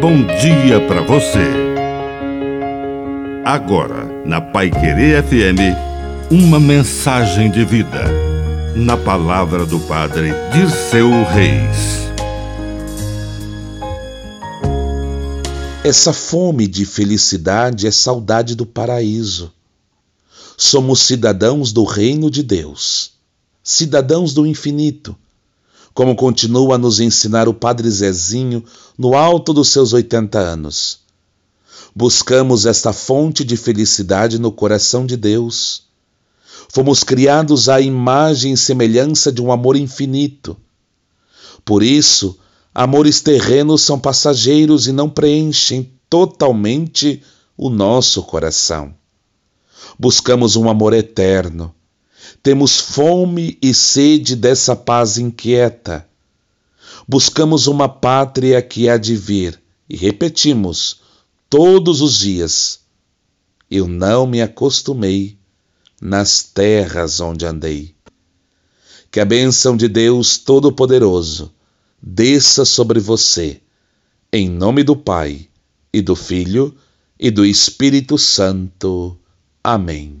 bom dia para você. Agora, na Pai Querer FM, uma mensagem de vida. Na palavra do Padre Dirceu Reis. Essa fome de felicidade é saudade do paraíso. Somos cidadãos do reino de Deus, cidadãos do infinito como continua a nos ensinar o Padre Zezinho no alto dos seus 80 anos. Buscamos esta fonte de felicidade no coração de Deus. Fomos criados à imagem e semelhança de um amor infinito. Por isso, amores terrenos são passageiros e não preenchem totalmente o nosso coração. Buscamos um amor eterno temos fome e sede dessa paz inquieta. Buscamos uma pátria que há de vir e repetimos todos os dias: Eu não me acostumei nas terras onde andei. Que a bênção de Deus Todo-Poderoso desça sobre você, em nome do Pai, e do Filho, e do Espírito Santo. Amém.